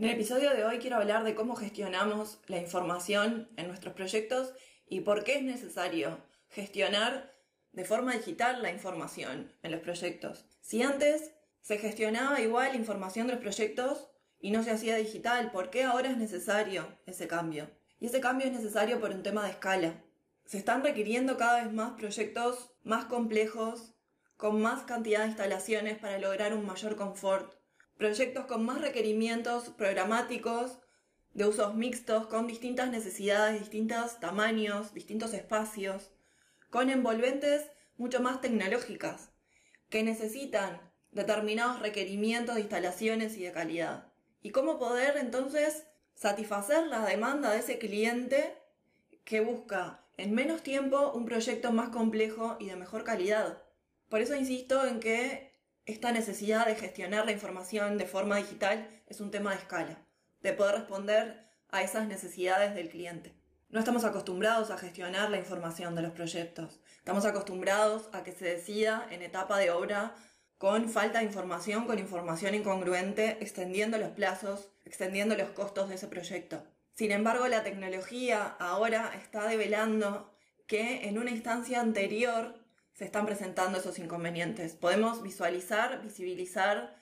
En el episodio de hoy quiero hablar de cómo gestionamos la información en nuestros proyectos y por qué es necesario gestionar de forma digital la información en los proyectos. Si antes se gestionaba igual información de los proyectos y no se hacía digital, ¿por qué ahora es necesario ese cambio? Y ese cambio es necesario por un tema de escala. Se están requiriendo cada vez más proyectos más complejos, con más cantidad de instalaciones para lograr un mayor confort proyectos con más requerimientos programáticos, de usos mixtos, con distintas necesidades, distintos tamaños, distintos espacios, con envolventes mucho más tecnológicas, que necesitan determinados requerimientos de instalaciones y de calidad. Y cómo poder entonces satisfacer la demanda de ese cliente que busca en menos tiempo un proyecto más complejo y de mejor calidad. Por eso insisto en que esta necesidad de gestionar la información de forma digital es un tema de escala, de poder responder a esas necesidades del cliente. No estamos acostumbrados a gestionar la información de los proyectos. Estamos acostumbrados a que se decida en etapa de obra con falta de información, con información incongruente, extendiendo los plazos, extendiendo los costos de ese proyecto. Sin embargo, la tecnología ahora está develando que en una instancia anterior se están presentando esos inconvenientes. Podemos visualizar, visibilizar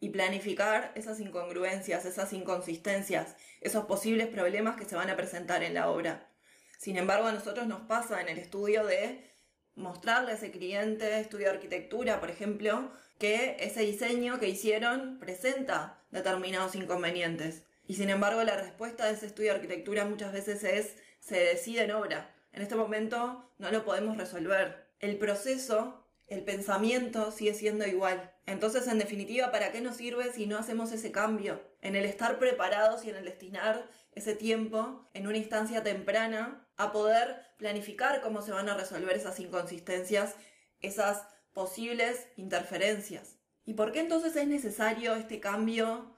y planificar esas incongruencias, esas inconsistencias, esos posibles problemas que se van a presentar en la obra. Sin embargo, a nosotros nos pasa en el estudio de mostrarle a ese cliente, estudio de arquitectura, por ejemplo, que ese diseño que hicieron presenta determinados inconvenientes. Y sin embargo, la respuesta de ese estudio de arquitectura muchas veces es se decide en obra. En este momento no lo podemos resolver el proceso, el pensamiento sigue siendo igual. Entonces, en definitiva, ¿para qué nos sirve si no hacemos ese cambio? En el estar preparados y en el destinar ese tiempo en una instancia temprana a poder planificar cómo se van a resolver esas inconsistencias, esas posibles interferencias. ¿Y por qué entonces es necesario este cambio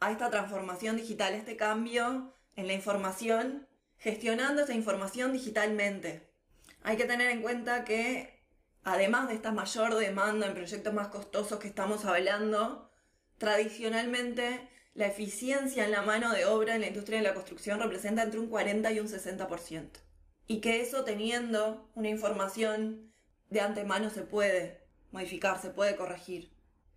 a esta transformación digital, este cambio en la información, gestionando esa información digitalmente? Hay que tener en cuenta que, además de esta mayor demanda en proyectos más costosos que estamos hablando, tradicionalmente la eficiencia en la mano de obra en la industria de la construcción representa entre un 40 y un 60%. Y que eso teniendo una información de antemano se puede modificar, se puede corregir.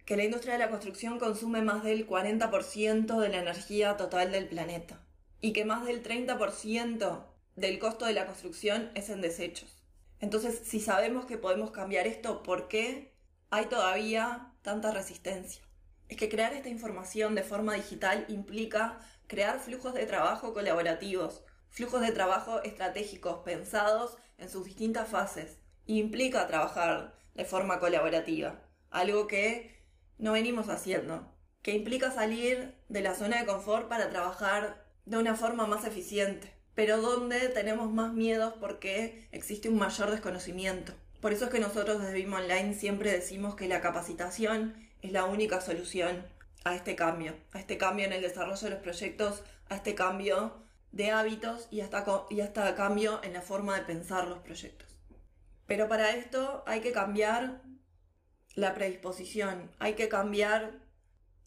Que la industria de la construcción consume más del 40% de la energía total del planeta. Y que más del 30% del costo de la construcción es en desechos. Entonces, si sabemos que podemos cambiar esto, ¿por qué hay todavía tanta resistencia? Es que crear esta información de forma digital implica crear flujos de trabajo colaborativos, flujos de trabajo estratégicos pensados en sus distintas fases. implica trabajar de forma colaborativa, algo que no venimos haciendo, que implica salir de la zona de confort para trabajar de una forma más eficiente pero donde tenemos más miedos porque existe un mayor desconocimiento. Por eso es que nosotros desde BIM Online siempre decimos que la capacitación es la única solución a este cambio, a este cambio en el desarrollo de los proyectos, a este cambio de hábitos y hasta, y hasta cambio en la forma de pensar los proyectos. Pero para esto hay que cambiar la predisposición, hay que cambiar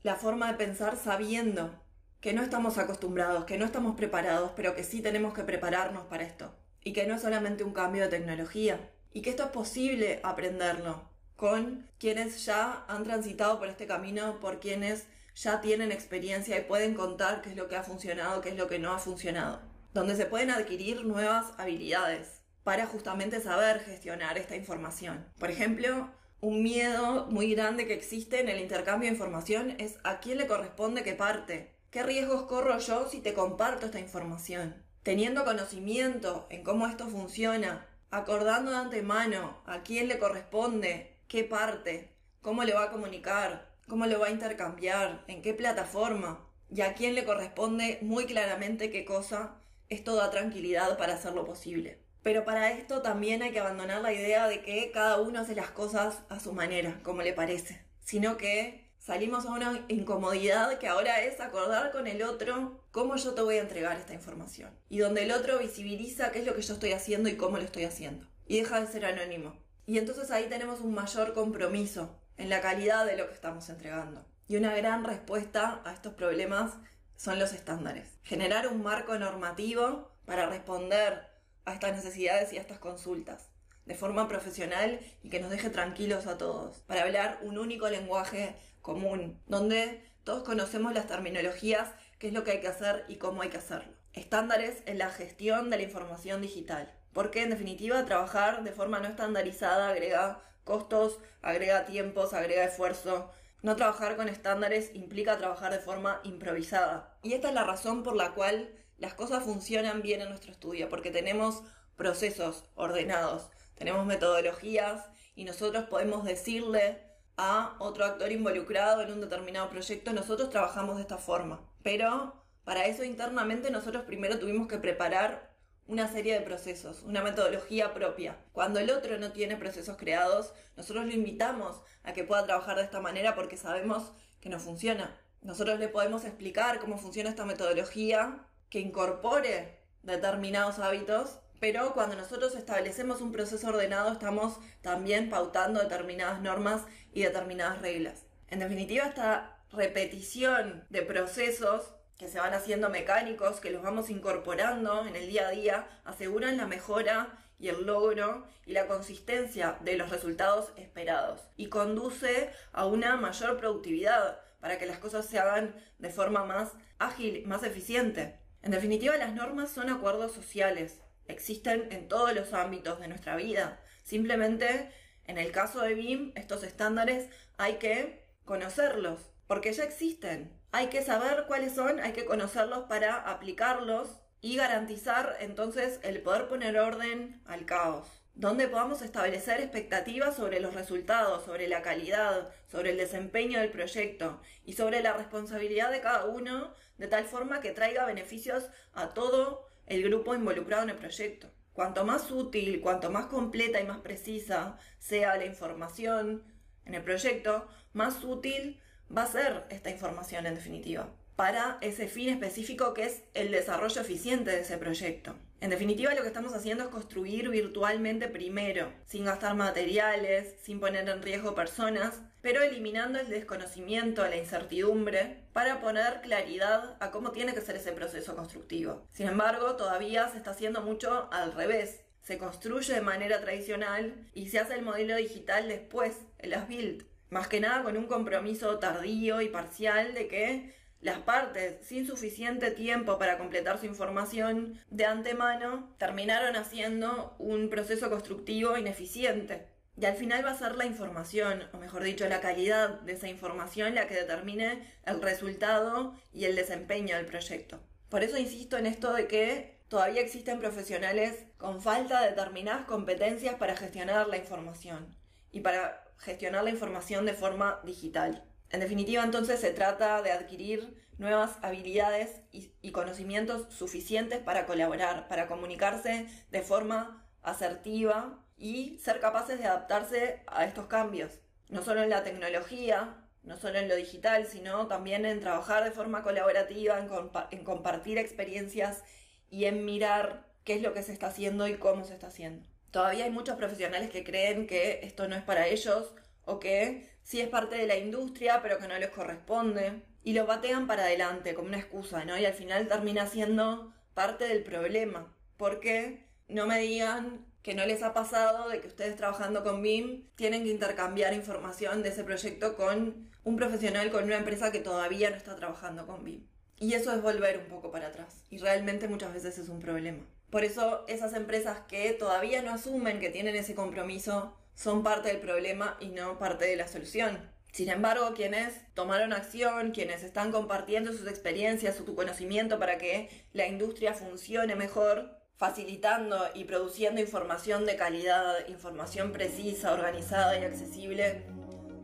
la forma de pensar sabiendo que no estamos acostumbrados, que no estamos preparados, pero que sí tenemos que prepararnos para esto. Y que no es solamente un cambio de tecnología. Y que esto es posible aprenderlo con quienes ya han transitado por este camino, por quienes ya tienen experiencia y pueden contar qué es lo que ha funcionado, qué es lo que no ha funcionado. Donde se pueden adquirir nuevas habilidades para justamente saber gestionar esta información. Por ejemplo, un miedo muy grande que existe en el intercambio de información es a quién le corresponde qué parte. ¿Qué riesgos corro yo si te comparto esta información? Teniendo conocimiento en cómo esto funciona, acordando de antemano a quién le corresponde qué parte cómo le va a comunicar, cómo lo va a intercambiar, en qué plataforma y a quién le corresponde muy claramente qué cosa, esto da tranquilidad para hacerlo posible. Pero para esto también hay que abandonar la idea de que cada uno hace las cosas a su manera, como le parece, sino que salimos a una incomodidad que ahora es acordar con el otro cómo yo te voy a entregar esta información. Y donde el otro visibiliza qué es lo que yo estoy haciendo y cómo lo estoy haciendo. Y deja de ser anónimo. Y entonces ahí tenemos un mayor compromiso en la calidad de lo que estamos entregando. Y una gran respuesta a estos problemas son los estándares. Generar un marco normativo para responder a estas necesidades y a estas consultas de forma profesional y que nos deje tranquilos a todos, para hablar un único lenguaje común, donde todos conocemos las terminologías, qué es lo que hay que hacer y cómo hay que hacerlo. Estándares en la gestión de la información digital, porque en definitiva trabajar de forma no estandarizada agrega costos, agrega tiempos, agrega esfuerzo. No trabajar con estándares implica trabajar de forma improvisada. Y esta es la razón por la cual las cosas funcionan bien en nuestro estudio, porque tenemos procesos ordenados, tenemos metodologías y nosotros podemos decirle a otro actor involucrado en un determinado proyecto, nosotros trabajamos de esta forma. Pero para eso internamente nosotros primero tuvimos que preparar una serie de procesos, una metodología propia. Cuando el otro no tiene procesos creados, nosotros lo invitamos a que pueda trabajar de esta manera porque sabemos que no funciona. Nosotros le podemos explicar cómo funciona esta metodología, que incorpore determinados hábitos pero cuando nosotros establecemos un proceso ordenado estamos también pautando determinadas normas y determinadas reglas. En definitiva, esta repetición de procesos que se van haciendo mecánicos, que los vamos incorporando en el día a día, aseguran la mejora y el logro y la consistencia de los resultados esperados y conduce a una mayor productividad para que las cosas se hagan de forma más ágil, más eficiente. En definitiva, las normas son acuerdos sociales existen en todos los ámbitos de nuestra vida. Simplemente, en el caso de BIM, estos estándares hay que conocerlos, porque ya existen. Hay que saber cuáles son, hay que conocerlos para aplicarlos y garantizar entonces el poder poner orden al caos donde podamos establecer expectativas sobre los resultados, sobre la calidad, sobre el desempeño del proyecto y sobre la responsabilidad de cada uno, de tal forma que traiga beneficios a todo el grupo involucrado en el proyecto. Cuanto más útil, cuanto más completa y más precisa sea la información en el proyecto, más útil va a ser esta información en definitiva para ese fin específico que es el desarrollo eficiente de ese proyecto. En definitiva, lo que estamos haciendo es construir virtualmente primero, sin gastar materiales, sin poner en riesgo personas, pero eliminando el desconocimiento, la incertidumbre, para poner claridad a cómo tiene que ser ese proceso constructivo. Sin embargo, todavía se está haciendo mucho al revés. Se construye de manera tradicional y se hace el modelo digital después, en las build. Más que nada con un compromiso tardío y parcial de que las partes, sin suficiente tiempo para completar su información de antemano, terminaron haciendo un proceso constructivo ineficiente. Y al final va a ser la información, o mejor dicho, la calidad de esa información la que determine el resultado y el desempeño del proyecto. Por eso insisto en esto de que todavía existen profesionales con falta de determinadas competencias para gestionar la información y para gestionar la información de forma digital. En definitiva, entonces se trata de adquirir nuevas habilidades y, conocimientos suficientes para colaborar, para comunicarse de forma asertiva y ser capaces de adaptarse a estos cambios, no solo en la tecnología, no solo en lo digital, sino también en trabajar de forma colaborativa, en, compartir experiencias y en mirar qué es lo que se está haciendo y cómo se está haciendo. Todavía hay muchos profesionales que creen que esto no es para ellos o que sí es parte de la industria, pero que no les corresponde. Y lo batean para adelante como una excusa, ¿no? Y al final termina siendo parte del problema. Porque no me digan que no les ha pasado de que ustedes trabajando con BIM tienen que intercambiar información de ese proyecto con un profesional, con una empresa que todavía no está trabajando con BIM. Y eso es volver un poco para atrás. Y realmente muchas veces es un problema. Por eso esas empresas que todavía no asumen que tienen ese compromiso son parte del problema y no parte de la solución. Sin embargo, quienes tomaron acción, quienes están compartiendo sus experiencias, su conocimiento para que la industria funcione mejor, facilitando y produciendo información de calidad, información precisa, organizada y accesible,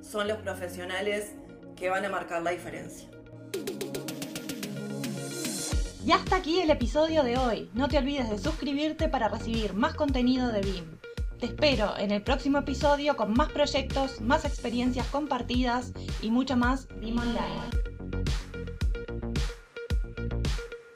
son los profesionales que van a marcar la diferencia. Y hasta aquí el episodio de hoy. No te olvides de suscribirte para recibir más contenido de BIM. Te espero en el próximo episodio con más proyectos, más experiencias compartidas y mucho más BIM Online.